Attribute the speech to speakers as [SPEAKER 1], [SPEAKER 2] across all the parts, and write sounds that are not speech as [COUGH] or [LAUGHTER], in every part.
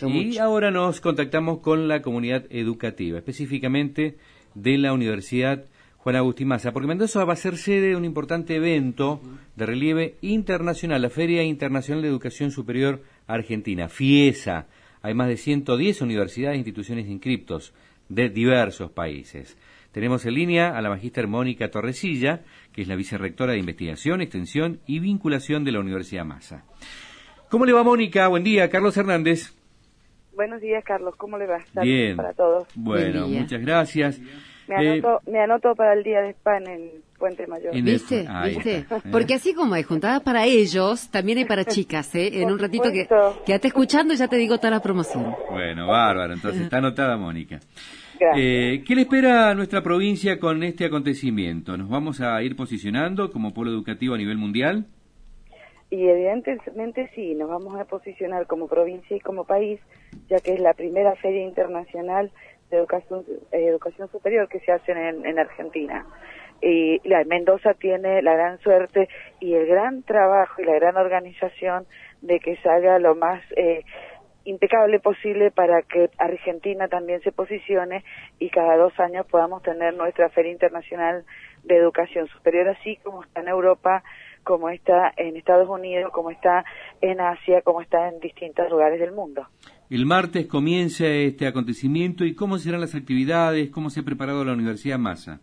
[SPEAKER 1] Y ahora nos contactamos con la comunidad educativa, específicamente de la Universidad Juan Agustín Maza, porque Mendoza va a ser sede de un importante evento de relieve internacional, la Feria Internacional de Educación Superior Argentina, FIESA. Hay más de 110 universidades e instituciones inscriptos de diversos países. Tenemos en línea a la magíster Mónica Torresilla, que es la vicerrectora de Investigación, Extensión y Vinculación de la Universidad Massa. ¿Cómo le va, Mónica? Buen día, Carlos Hernández.
[SPEAKER 2] Buenos días, Carlos. ¿Cómo le va?
[SPEAKER 1] Saludos Bien.
[SPEAKER 2] para todos.
[SPEAKER 1] Bueno, muchas gracias.
[SPEAKER 2] Me anoto, me anoto, para el Día de Spa en Puente Mayor.
[SPEAKER 3] ¿Viste? ¿Viste? Porque así como hay juntadas para ellos, también hay para [LAUGHS] chicas, ¿eh? En un ratito que quédate escuchando y ya te digo toda la promoción.
[SPEAKER 1] Bueno, bárbaro. Entonces está anotada, Mónica. Eh, ¿Qué le espera a nuestra provincia con este acontecimiento? ¿Nos vamos a ir posicionando como polo educativo a nivel mundial?
[SPEAKER 2] Y evidentemente sí, nos vamos a posicionar como provincia y como país, ya que es la primera feria internacional de educación, eh, educación superior que se hace en, en Argentina. Y la Mendoza tiene la gran suerte y el gran trabajo y la gran organización de que salga lo más eh, impecable posible para que Argentina también se posicione y cada dos años podamos tener nuestra Feria Internacional de Educación Superior, así como está en Europa, como está en Estados Unidos, como está en Asia, como está en distintos lugares del mundo.
[SPEAKER 1] El martes comienza este acontecimiento y cómo serán las actividades, cómo se ha preparado la Universidad Massa.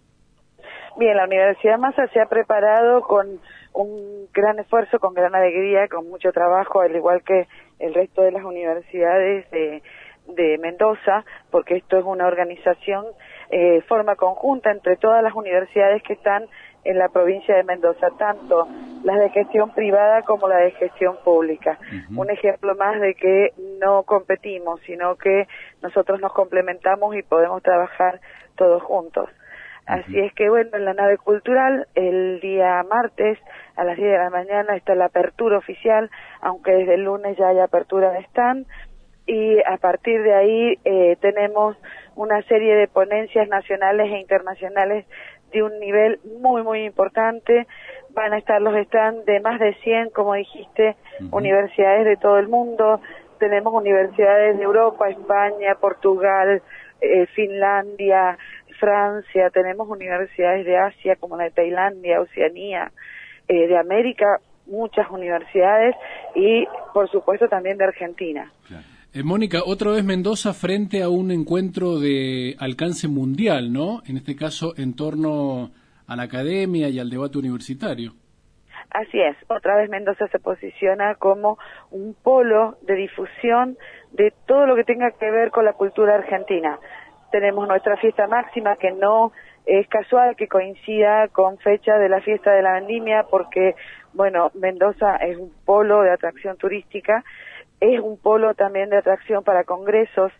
[SPEAKER 2] Bien, la Universidad Massa se ha preparado con un gran esfuerzo, con gran alegría, con mucho trabajo, al igual que el resto de las universidades de, de Mendoza, porque esto es una organización, eh, forma conjunta entre todas las universidades que están en la provincia de Mendoza, tanto las de gestión privada como la de gestión pública. Un ejemplo más de que no competimos, sino que nosotros nos complementamos y podemos trabajar todos juntos. Así es que bueno, en la nave cultural el día martes a las 10 de la mañana está la apertura oficial, aunque desde el lunes ya hay apertura de stand y a partir de ahí eh, tenemos una serie de ponencias nacionales e internacionales de un nivel muy, muy importante. Van a estar los stands de más de 100, como dijiste, universidades de todo el mundo. Tenemos universidades de Europa, España, Portugal, eh, Finlandia, Francia. Tenemos universidades de Asia, como la de Tailandia, Oceanía, eh, de América, muchas universidades y, por supuesto, también de Argentina.
[SPEAKER 4] Eh, Mónica, otra vez Mendoza frente a un encuentro de alcance mundial, ¿no? En este caso, en torno a la academia y al debate universitario.
[SPEAKER 2] Así es, otra vez Mendoza se posiciona como un polo de difusión de todo lo que tenga que ver con la cultura argentina. Tenemos nuestra fiesta máxima que no es casual que coincida con fecha de la fiesta de la vendimia porque, bueno, Mendoza es un polo de atracción turística es un polo también de atracción para congresos,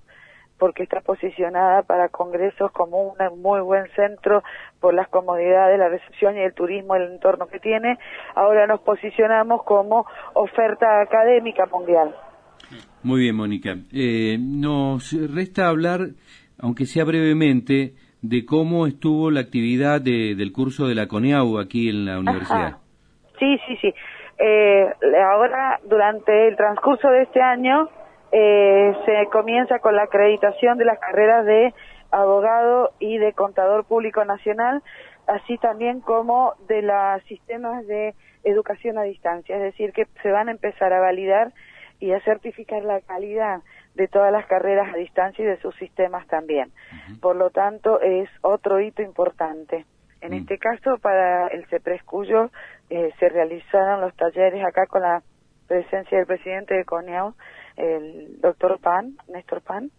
[SPEAKER 2] porque está posicionada para congresos como un muy buen centro por las comodidades, la recepción y el turismo, el entorno que tiene. Ahora nos posicionamos como oferta académica mundial.
[SPEAKER 1] Muy bien, Mónica. Eh, nos resta hablar, aunque sea brevemente, de cómo estuvo la actividad del curso de la CONEAU aquí en la universidad.
[SPEAKER 2] Sí, sí, sí. Eh, ahora, durante el transcurso de este año, eh, se comienza con la acreditación de las carreras de abogado y de contador público nacional, así también como de los sistemas de educación a distancia, es decir, que se van a empezar a validar y a certificar la calidad de todas las carreras a distancia y de sus sistemas también. Por lo tanto, es otro hito importante. En mm. este caso, para el CEPRES Cuyo, eh, se realizaron los talleres acá con la presencia del presidente de CONEAU, el doctor Pan, Néstor Pan,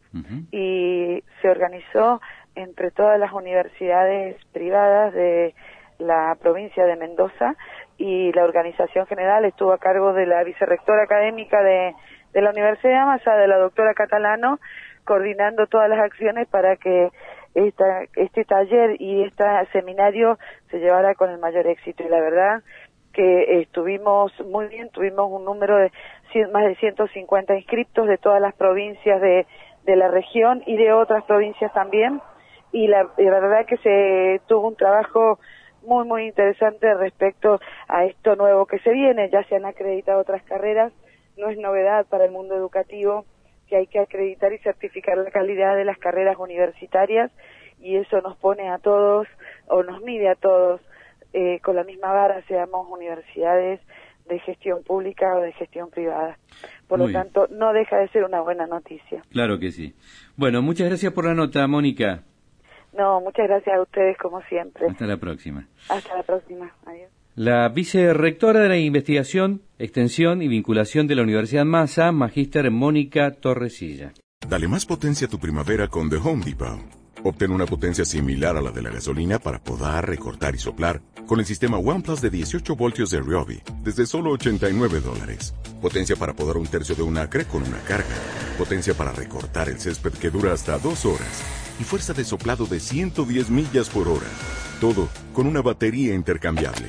[SPEAKER 2] y se organizó entre todas las universidades privadas de la provincia de Mendoza y la organización general estuvo a cargo de la vicerrectora académica de, de la Universidad Massa, de la doctora Catalano, coordinando todas las acciones para que esta, este taller y este seminario se llevara con el mayor éxito. Y la verdad que estuvimos muy bien, tuvimos un número de más de 150 inscriptos de todas las provincias de, la región y de otras provincias también. Y la verdad que se tuvo un trabajo muy, muy interesante respecto a esto nuevo que se viene. Ya se han acreditado otras carreras, no es novedad para el mundo educativo que hay que acreditar y certificar la calidad de las carreras universitarias y eso nos pone a todos o nos mide a todos eh, con la misma vara, seamos universidades de gestión pública o de gestión privada. Por lo tanto, no deja de ser una buena noticia.
[SPEAKER 1] Claro que sí. Bueno, muchas gracias por la nota, Mónica.
[SPEAKER 2] No, muchas gracias a ustedes como siempre.
[SPEAKER 1] Hasta la próxima.
[SPEAKER 2] Hasta la próxima. Adiós.
[SPEAKER 1] La vicerrectora de la Investigación, Extensión y Vinculación de la Universidad Massa, Magíster Mónica Torresilla.
[SPEAKER 5] Dale más potencia a tu primavera con The Home Depot. Obtén una potencia similar a la de la gasolina para podar, recortar y soplar con el sistema OnePlus de 18 voltios de Ryobi desde solo 89 dólares. Potencia para podar un tercio de un acre con una carga. Potencia para recortar el césped que dura hasta dos horas. Y fuerza de soplado de 110 millas por hora. Todo con una batería intercambiable.